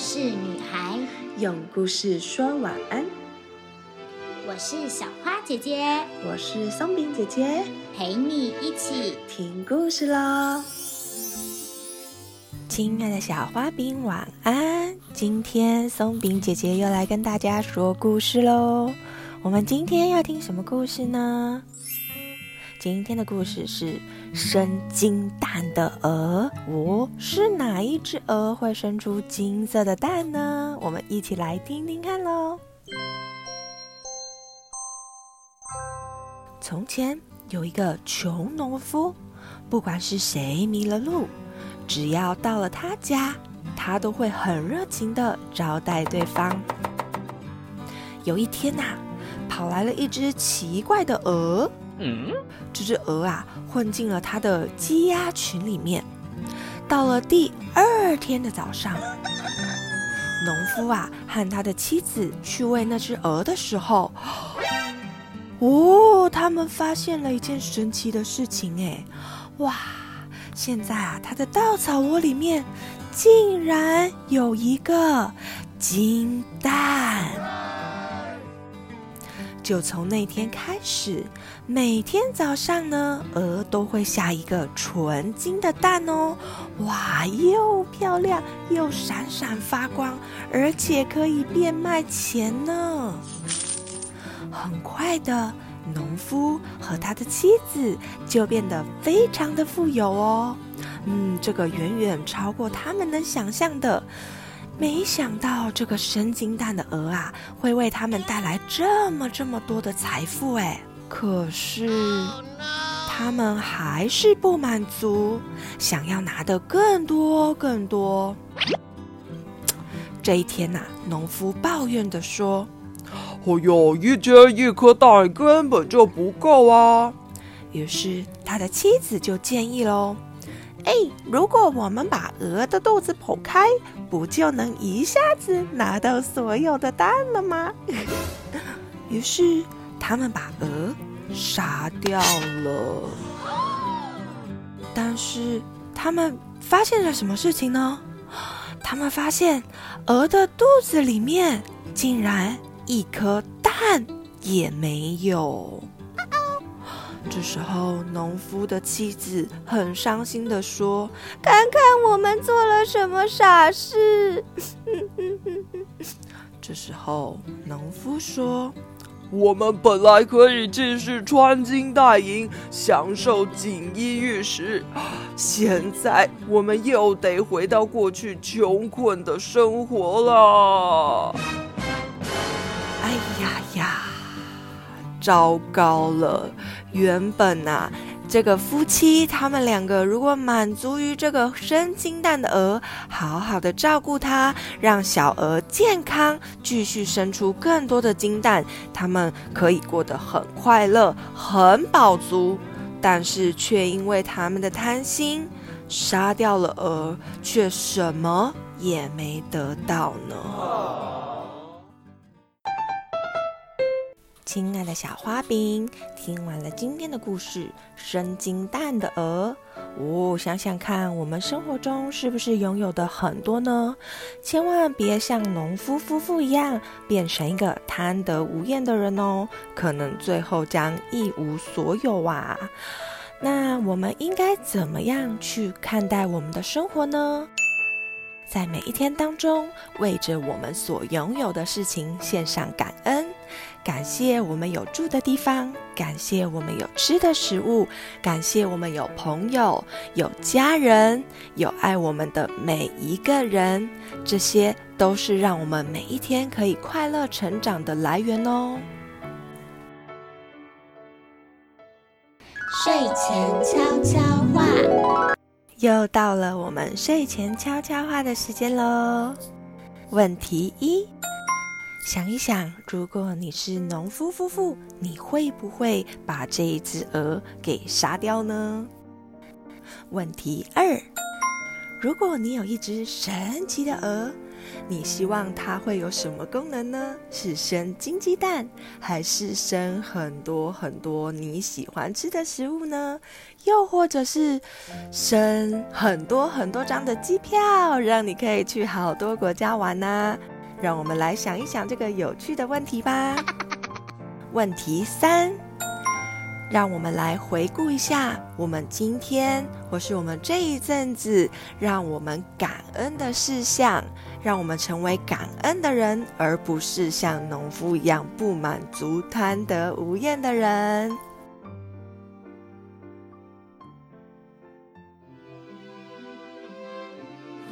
事女孩，用故事说晚安。我是小花姐姐，我是松饼姐姐，陪你一起听故事喽。亲爱的小花饼，晚安！今天松饼姐姐又来跟大家说故事喽。我们今天要听什么故事呢？今天的故事是生金蛋的鹅。哦，是哪一只鹅会生出金色的蛋呢？我们一起来听听看喽。从前有一个穷农夫，不管是谁迷了路，只要到了他家，他都会很热情的招待对方。有一天呐，跑来了一只奇怪的鹅。这只鹅啊混进了他的鸡鸭群里面。到了第二天的早上，农夫啊和他的妻子去喂那只鹅的时候，哦，他们发现了一件神奇的事情哎，哇！现在啊，他的稻草窝里面竟然有一个金蛋。就从那天开始，每天早上呢，鹅都会下一个纯金的蛋哦，哇，又漂亮又闪闪发光，而且可以变卖钱呢。很快的，农夫和他的妻子就变得非常的富有哦，嗯，这个远远超过他们能想象的。没想到这个生金蛋的鹅啊，会为他们带来这么这么多的财富哎！可是他们还是不满足，想要拿的更多更多。这一天呐，农夫抱怨的说：“哎呦，一天一颗蛋根本就不够啊！”于是他的妻子就建议喽。哎，如果我们把鹅的肚子剖开，不就能一下子拿到所有的蛋了吗？于是他们把鹅杀掉了。但是他们发现了什么事情呢？他们发现鹅的肚子里面竟然一颗蛋也没有。这时候，农夫的妻子很伤心的说：“看看我们做了什么傻事。”这时候，农夫说：“我们本来可以继续穿金戴银，享受锦衣玉食，现在我们又得回到过去穷困的生活了。”哎呀呀！糟糕了！原本呐，这个夫妻他们两个如果满足于这个生金蛋的鹅，好好的照顾它，让小鹅健康，继续生出更多的金蛋，他们可以过得很快乐、很饱足。但是却因为他们的贪心，杀掉了鹅，却什么也没得到呢。亲爱的小花饼，听完了今天的故事，生金蛋的鹅，哦，想想看，我们生活中是不是拥有的很多呢？千万别像农夫夫妇一样，变成一个贪得无厌的人哦，可能最后将一无所有啊。那我们应该怎么样去看待我们的生活呢？在每一天当中，为着我们所拥有的事情献上感恩，感谢我们有住的地方，感谢我们有吃的食物，感谢我们有朋友、有家人、有爱我们的每一个人，这些都是让我们每一天可以快乐成长的来源哦。睡前悄悄话。又到了我们睡前悄悄话的时间喽。问题一：想一想，如果你是农夫夫妇，你会不会把这一只鹅给杀掉呢？问题二：如果你有一只神奇的鹅，你希望它会有什么功能呢？是生金鸡蛋，还是生很多很多你喜欢吃的食物呢？又或者是生很多很多张的机票，让你可以去好多国家玩呢？让我们来想一想这个有趣的问题吧。问题三。让我们来回顾一下我们今天或是我们这一阵子，让我们感恩的事项，让我们成为感恩的人，而不是像农夫一样不满足、贪得无厌的人。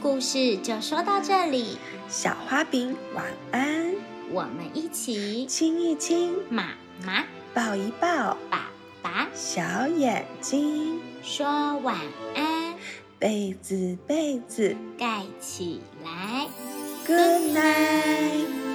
故事就说到这里，小花饼晚安，我们一起亲一亲，妈妈抱一抱，爸爸小眼睛。说晚安，被子被子。盖起来，Good night。